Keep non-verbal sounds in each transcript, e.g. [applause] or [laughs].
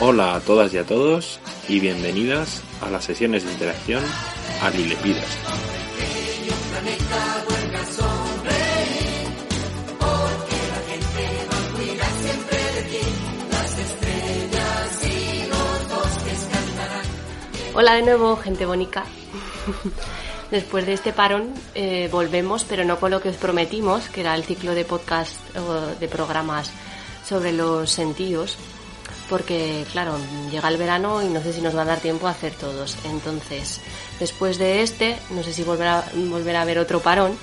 Hola a todas y a todos y bienvenidas a las sesiones de interacción a Lilepidas. Hola de nuevo, gente bonita. [laughs] Después de este parón eh, volvemos, pero no con lo que os prometimos, que era el ciclo de podcast o de programas sobre los sentidos porque claro, llega el verano y no sé si nos va a dar tiempo a hacer todos. Entonces, después de este, no sé si volverá, volverá a haber otro parón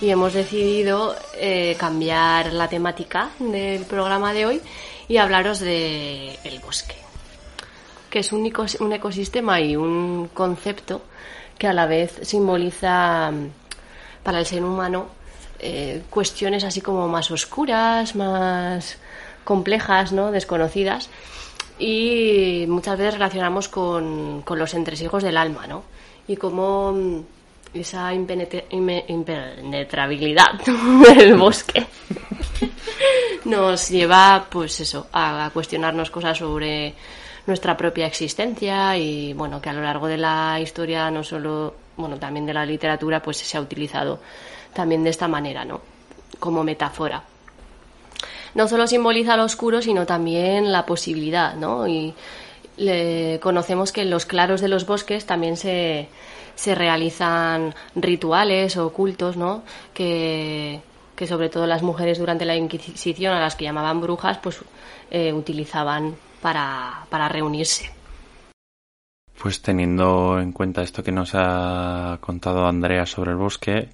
y hemos decidido eh, cambiar la temática del programa de hoy y hablaros de el bosque, que es un, un ecosistema y un concepto que a la vez simboliza para el ser humano eh, cuestiones así como más oscuras, más complejas, ¿no? desconocidas y muchas veces relacionamos con, con los entresijos del alma, ¿no? Y cómo mm, esa impenetrabilidad [laughs] del bosque [laughs] nos lleva, pues eso, a, cuestionarnos cosas sobre nuestra propia existencia y, bueno, que a lo largo de la historia, no solo, bueno, también de la literatura, pues se ha utilizado también de esta manera, ¿no? Como metáfora no solo simboliza lo oscuro, sino también la posibilidad, ¿no? Y conocemos que en los claros de los bosques también se, se realizan rituales o cultos, ¿no? Que, que sobre todo las mujeres durante la Inquisición, a las que llamaban brujas, pues eh, utilizaban para, para reunirse. Pues teniendo en cuenta esto que nos ha contado Andrea sobre el bosque,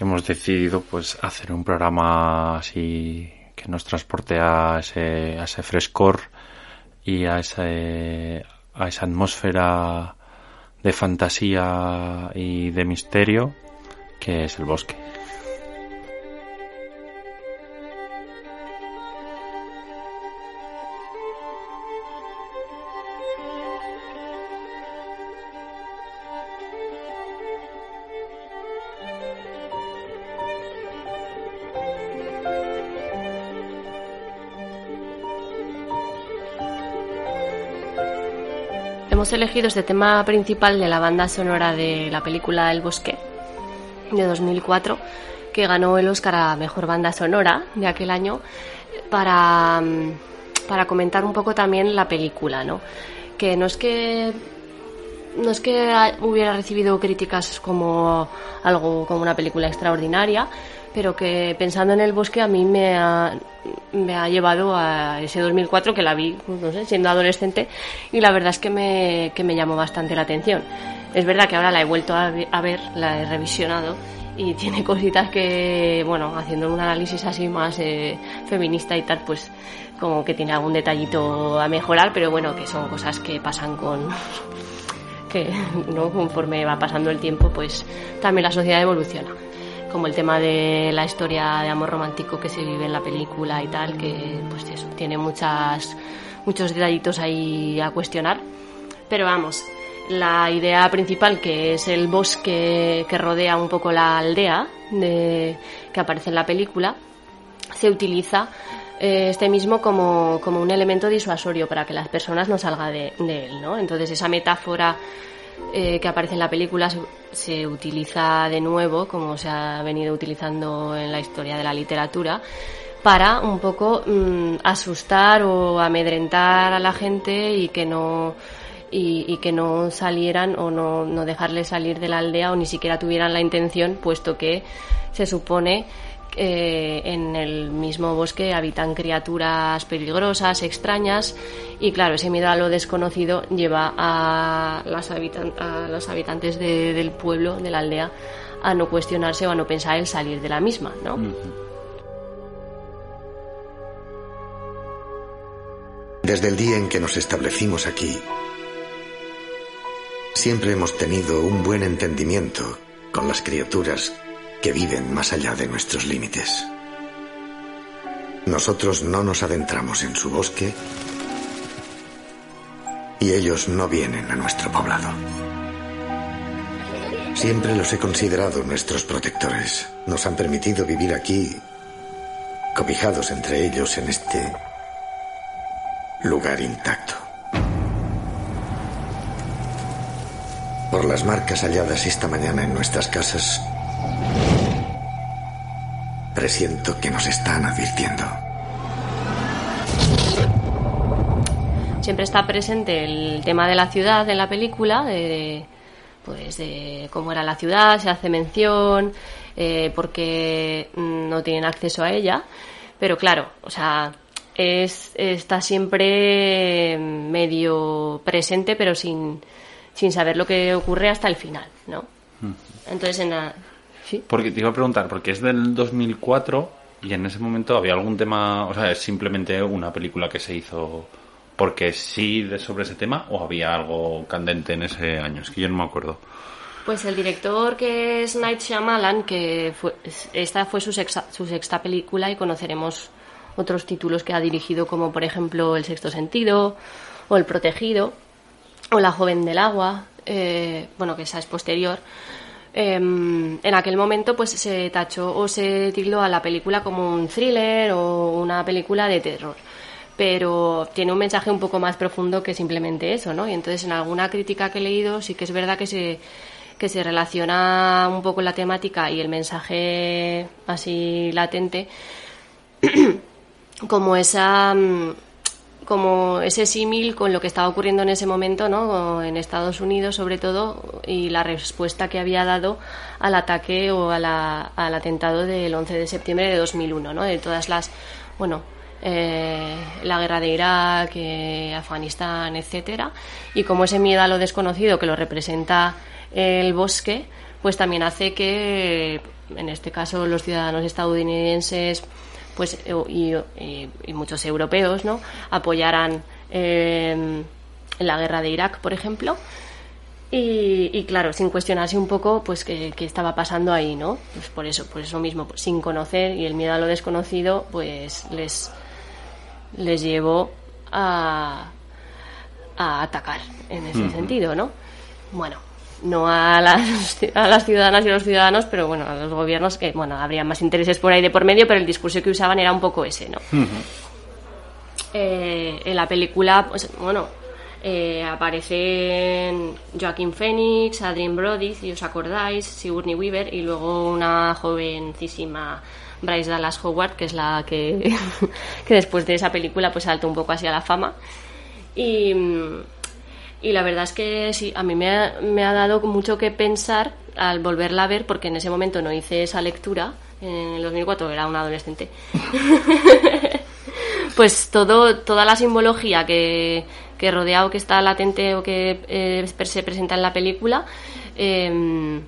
hemos decidido pues hacer un programa así que nos transporte a ese, frescor y a, ese, a esa atmósfera de fantasía y de misterio que es el bosque. Hemos elegido este tema principal de la banda sonora de la película El Bosque de 2004, que ganó el Oscar a Mejor Banda Sonora de aquel año, para, mm, para comentar un poco también la película, ¿no? Que no es que no es que hubiera recibido críticas como algo como una película extraordinaria, pero que pensando en el bosque a mí me ha, llevado a ese 2004 que la vi, no sé, siendo adolescente y la verdad es que me, que me llamó bastante la atención. Es verdad que ahora la he vuelto a, ver, la he revisionado y [laughs] tiene cositas que, bueno, haciendo un análisis así más eh, feminista y tal, pues como que tiene algún detallito a mejorar, pero bueno, que son cosas que pasan con que no conforme va pasando el tiempo, pues también la sociedad evoluciona como el tema de la historia de amor romántico que se vive en la película y tal, que pues eso, tiene muchas, muchos detallitos ahí a cuestionar. Pero vamos, la idea principal, que es el bosque que rodea un poco la aldea de, que aparece en la película, se utiliza eh, este mismo como, como, un elemento disuasorio para que las personas no salgan de, de él, ¿no? Entonces esa metáfora eh, que aparece en la película se, utiliza de nuevo, como se ha venido utilizando en la historia de la literatura, para un poco mm, asustar o amedrentar a la gente y que no y, que no salieran o no, no dejarles salir de la aldea o ni siquiera tuvieran la intención, puesto que se supone eh, en el mismo bosque habitan criaturas peligrosas, extrañas, y claro, ese miedo a lo desconocido lleva a, las a los habitantes del pueblo, de la aldea, a no cuestionarse o a no pensar en salir de la misma, ¿no? Desde el día en que nos establecimos aquí, siempre hemos tenido un buen entendimiento con las criaturas que viven más allá de nuestros límites. Nosotros no nos adentramos en su bosque y ellos no vienen a nuestro poblado. Siempre los he considerado nuestros protectores. Nos han permitido vivir aquí, cobijados entre ellos en este lugar intacto. Por las marcas halladas esta mañana en nuestras casas, Presiento que nos están advirtiendo. Siempre está presente el tema de la ciudad en la película, de, pues de cómo era la ciudad, se hace mención, eh, porque no tienen acceso a ella. Pero claro, o sea, es, está siempre medio presente, pero sin, sin saber lo que ocurre hasta el final, ¿no? Entonces, en la, porque te iba a preguntar, porque es del 2004 y en ese momento había algún tema, o sea, es simplemente una película que se hizo porque sí de sobre ese tema o había algo candente en ese año, es que yo no me acuerdo. Pues el director que es Night Shyamalan, que fue, esta fue su sexta, su sexta película y conoceremos otros títulos que ha dirigido como por ejemplo El sexto sentido o El protegido o La joven del agua, eh, bueno que esa es posterior. Em, en aquel momento pues se tachó o se tildó a la película como un thriller o una película de terror pero tiene un mensaje un poco más profundo que simplemente eso, ¿no? Y entonces en alguna crítica que he leído sí que es verdad que se que se relaciona un poco la temática y el mensaje así latente [clears throat] como esa mm, como ese símil con lo que estaba ocurriendo en ese momento, ¿no? En Estados Unidos, sobre todo, y la respuesta que había dado al ataque o al atentado del 11 de septiembre de 2001, ¿no? De todas las, bueno, eh, la guerra de Irak, eh, Afganistán, etcétera, y como ese miedo a lo desconocido que lo representa el bosque, pues también hace que, en este caso, los ciudadanos estadounidenses pues y, muchos europeos no apoyaran eh, la guerra de Irak por ejemplo. Y, claro sin cuestionarse un poco pues qué, estaba pasando ahí no pues por eso por eso mismo pues, sin conocer y el miedo a lo desconocido pues les les llevó a a atacar en ese sentido no bueno no a las, [laughs] a las ciudadanas y a los ciudadanos, pero bueno, a los gobiernos que, bueno, habría más intereses por ahí de por medio, pero el discurso que usaban era un poco ese, ¿no? Eh, en la película, pues bueno, eh, aparecen Joaquín Phoenix, Adrien Brody, si os acordáis, Sigourney Weaver y luego una jovencísima Bryce Dallas Howard, que es la que, [laughs] que después de esa película pues saltó un poco hacia la fama. Y y la verdad es que sí, a mí me ha, me ha dado mucho que pensar al volverla a ver, porque en ese momento no hice esa lectura, en el 2004 era un adolescente. [laughs] pues todo, toda la simbología que, que rodea o que está latente o que eh, se presenta en la película, em,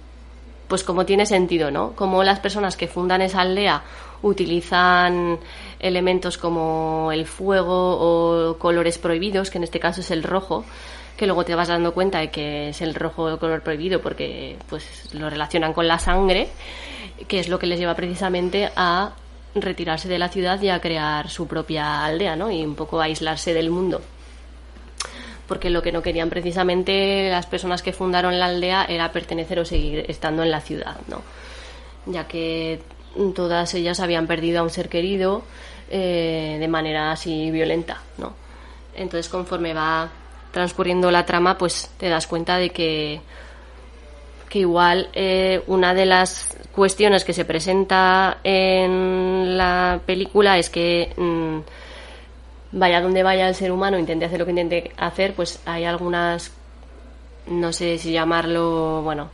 pues como tiene sentido, ¿no? Como las personas que fundan esa aldea utilizan elementos como el fuego o colores prohibidos, que en este caso es el rojo, que luego te vas dando cuenta de que es el rojo color prohibido porque pues lo relacionan con la sangre, que es lo que les lleva precisamente a retirarse de la ciudad y a crear su propia aldea, ¿no? Y un poco aislarse del mundo. Porque lo que no querían precisamente las personas que fundaron la aldea era pertenecer o seguir estando en la ciudad, ¿no? Ya que todas ellas habían perdido a un ser querido eh, de manera así violenta, ¿no? Entonces, conforme va transcurriendo la trama, pues te das cuenta de que, que igual eh, una de las cuestiones que se presenta en la película es que mm, vaya donde vaya el ser humano, intente hacer lo que intente hacer, pues hay algunas, no sé si llamarlo, bueno,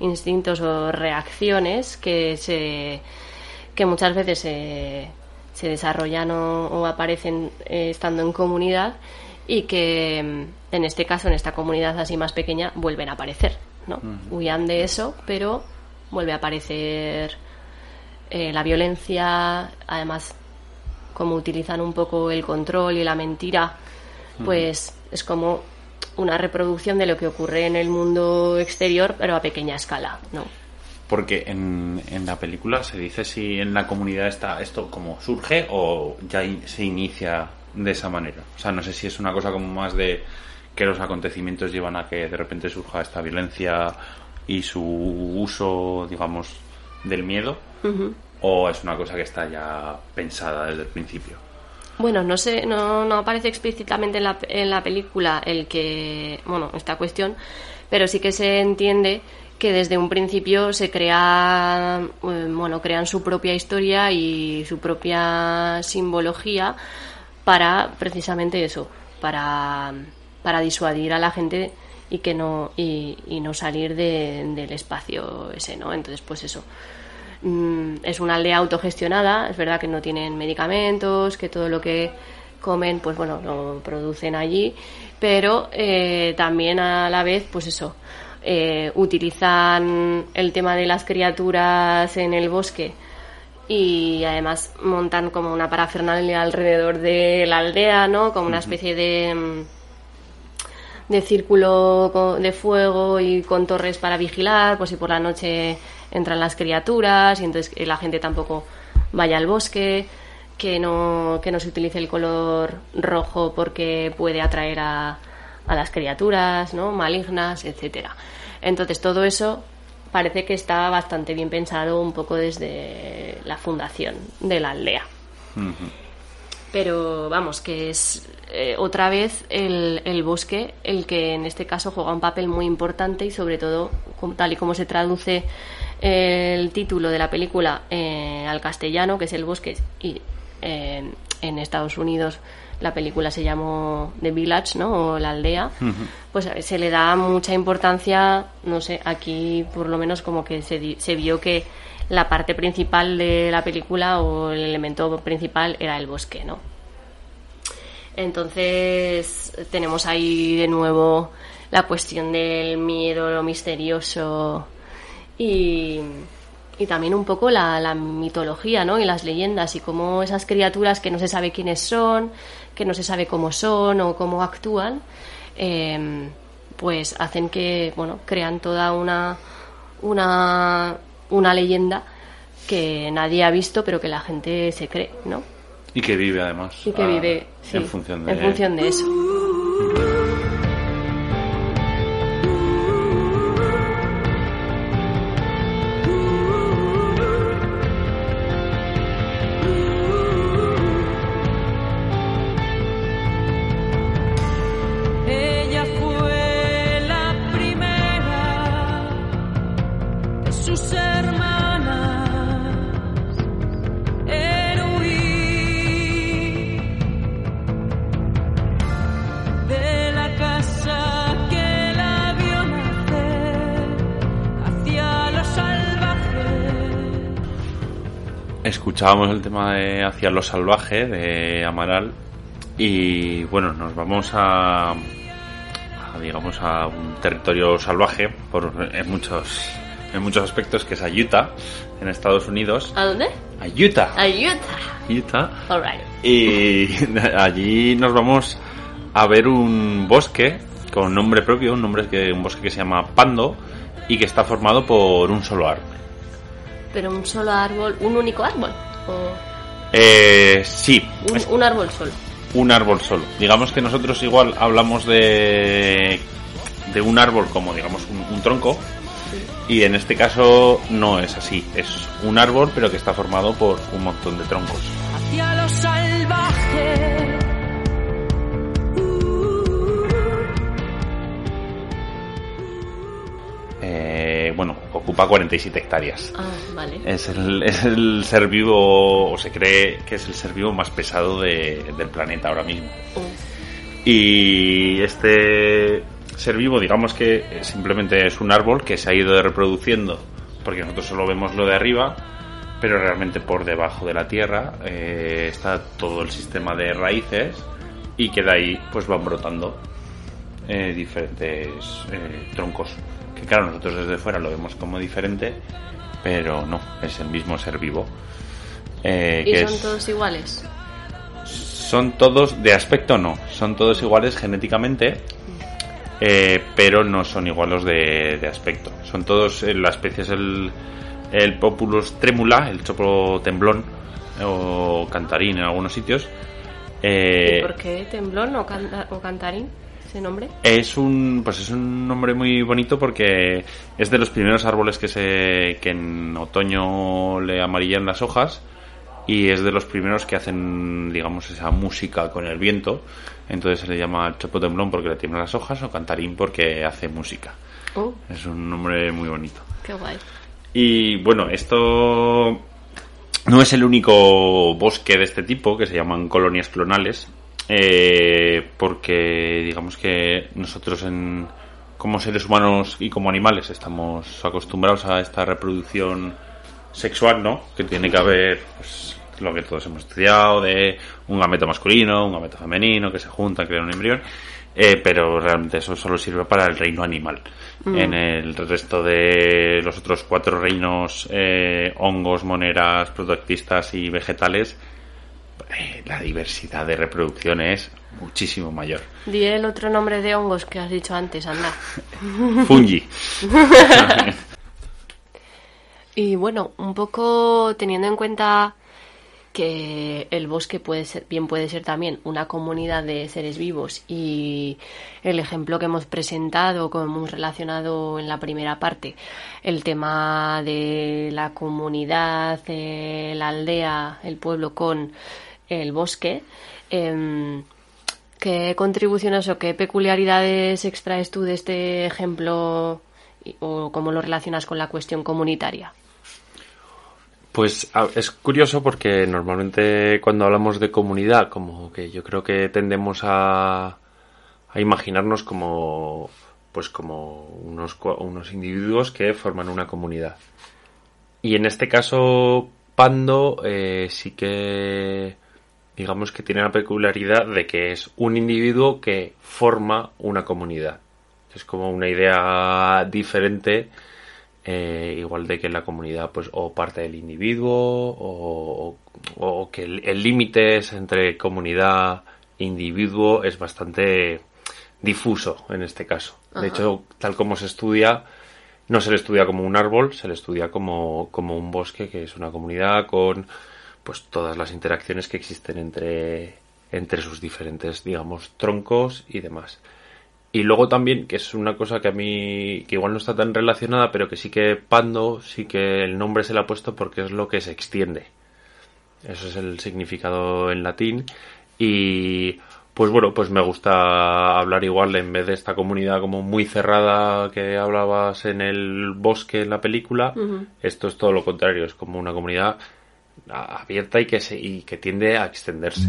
instintos o reacciones que se que muchas veces se, se desarrollan o, aparecen eh, estando en comunidad y que mm, en este caso, en esta comunidad así más pequeña, vuelven a aparecer. ¿no? Huyan de eso, pero vuelve a aparecer eh, la violencia, además, como utilizan un poco el control y la mentira, pues es como una reproducción de lo que ocurre en el mundo exterior, pero a pequeña escala, ¿no? Porque en, en la película se dice si en la comunidad está esto como surge o ya se inicia de esa manera. O sea, no sé si es una cosa como más de que los acontecimientos llevan a que de repente surja esta violencia y su uso, digamos, del miedo, o es una cosa que está ya pensada desde el principio. Bueno, no sé, no, no aparece explícitamente en la, en la película el que, bueno, esta cuestión, pero sí que se entiende que desde un principio se crea, eh, bueno, crean su propia historia y su propia simbología para precisamente eso, para, para disuadir a la gente y que no y, no salir del espacio ese, ¿no? Entonces, pues eso. Mm, es una aldea autogestionada, es verdad que no tienen medicamentos, que todo lo que comen, pues bueno, lo producen allí, pero eh, también a la vez, pues eso, eh, utilizan el tema de las criaturas en el bosque y además montan como una parafernalia alrededor de la aldea, ¿no? Como una especie de mm, de círculo de fuego y con torres para vigilar, pues si por la noche entran las criaturas y entonces la gente tampoco vaya al bosque, que no, que no se utilice el color rojo porque puede atraer a, a las criaturas, ¿no? malignas, etcétera. Entonces todo eso parece que está bastante bien pensado un poco desde la fundación de la aldea. Pero vamos, que es eh, otra vez el, el, bosque el que en este caso juega un papel muy importante y sobre todo, tal y como se traduce el título de la película eh, al castellano, que es el bosque, y eh, en Estados Unidos la película se llamó The Village, ¿no? O la aldea, pues se le da mucha importancia, no sé, aquí por lo menos como que se, se vio que la parte principal de la película o el elemento principal era el bosque, ¿no? Entonces tenemos ahí de nuevo la cuestión del miedo, lo misterioso y, y también un poco la, la, mitología ¿no? y las leyendas y cómo esas criaturas que no se sabe quiénes son, que no se sabe cómo son o cómo actúan, eh, pues hacen que, bueno, crean toda una, una, una leyenda que nadie ha visto pero que la gente se cree, ¿no? Y que vive además. Y que vive, sí, en función de, en función de eso. Escuchábamos el tema de Hacia lo salvaje de Amaral y bueno, nos vamos a, digamos a un territorio salvaje por en muchos en muchos aspectos que es a Utah en Estados Unidos. ¿A dónde? A Utah. A Utah. Utah. All right. Y [laughs] allí nos vamos a ver un bosque con nombre propio, un nombre que un bosque que se llama Pando y que está formado por un solo árbol. Pero un solo árbol, un único árbol. Eh, sí. Un, árbol solo. Un árbol solo. Digamos que nosotros igual hablamos de, de un árbol como, digamos, un, tronco. Y en este caso no es así. Es un árbol, pero que está formado por un montón de troncos. Hacia ocupa 47 hectáreas. Ah, vale. Es el, es el ser vivo, o se cree que es el ser vivo más pesado de- del planeta ahora mismo. Oh, Y este ser vivo, digamos que simplemente es un árbol que se ha ido reproduciendo, porque nosotros solo vemos lo de arriba, pero realmente por debajo de la tierra eh, está todo el sistema de raíces y que de ahí pues van brotando eh, diferentes eh, troncos. Que claro, nosotros desde fuera lo vemos como diferente, pero no, es el mismo ser vivo. Eh, ¿Y que son es- todos iguales? son todos, de aspecto no, son todos iguales genéticamente, eh, pero no son iguales de, de aspecto. Son todos, eh, la especie es el, el Populus tremula, el chopo temblón, o cantarín en algunos sitios. Eh, ¿Y por qué temblón o, canta- o cantarín? ¿Ese nombre? es un pues es un nombre muy bonito porque es de los primeros árboles que se que en otoño le amarillan las hojas y es de los primeros que hacen digamos esa música con el viento. Entonces se le llama chopo temblón porque le tiemblan las hojas o cantarín porque hace música. Oh, es un nombre muy bonito. Qué guay. y bueno, esto no es el único bosque de este tipo, que se llaman colonias clonales, eh, porque digamos que nosotros en, como seres humanos y como animales estamos acostumbrados a esta reproducción sexual, ¿no? Que tiene que haber pues, lo que todos hemos estudiado de un gameto masculino, un gameto femenino, que se juntan, crean un embrión. Eh, pero realmente eso solo sirve para el reino animal. En el resto de los otros cuatro reinos, eh, hongos, moneras, protoactistas y vegetales, eh, la diversidad de reproducción es muchísimo mayor. Di el otro nombre de hongos que has dicho antes, anda. [laughs] Fungi. [laughs] Y bueno, un poco teniendo en cuenta que el bosque puede ser, bien puede ser también una comunidad de seres vivos y el ejemplo que hemos presentado, como hemos relacionado en la primera parte, el tema de la comunidad, eh, la aldea, el pueblo con el bosque, em, ¿qué contribuciones o qué peculiaridades extraes tú de este ejemplo o cómo lo relacionas con la cuestión comunitaria? Pues es curioso porque normalmente cuando hablamos de comunidad, como que yo creo que tendemos a, a imaginarnos como pues como unos, unos individuos que forman una comunidad. Y en este caso, Pando eh, sí que digamos que tiene la peculiaridad de que es un individuo que forma una comunidad. Es como una idea diferente eh, igual de que la comunidad pues o parte del individuo o, o- o que el el límite es entre comunidad e individuo es bastante difuso en este caso. De hecho, tal como se estudia, no se le estudia como un árbol, se le estudia como, como un bosque, que es una comunidad con pues todas las interacciones que existen entre, entre sus diferentes, digamos, troncos y demás. Y luego también, que es una cosa que a mí, que igual no está tan relacionada, pero que sí que Pando, sí que el nombre se le ha puesto porque es lo que se extiende. Eso es el significado en latín. Y pues bueno, pues me gusta hablar igual en vez de esta comunidad como muy cerrada que hablabas en el bosque en la película. Esto es todo lo contrario, es como una comunidad abierta y que, se, y que tiende a extenderse.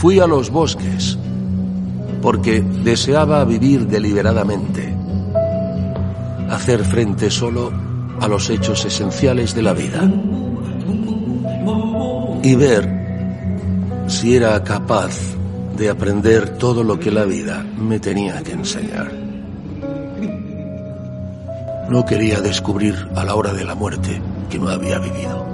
Fui a los bosques porque deseaba vivir deliberadamente, hacer frente solo a los hechos esenciales de la vida y ver si era capaz de aprender todo lo que la vida me tenía que enseñar. No quería descubrir a la hora de la muerte que no había vivido.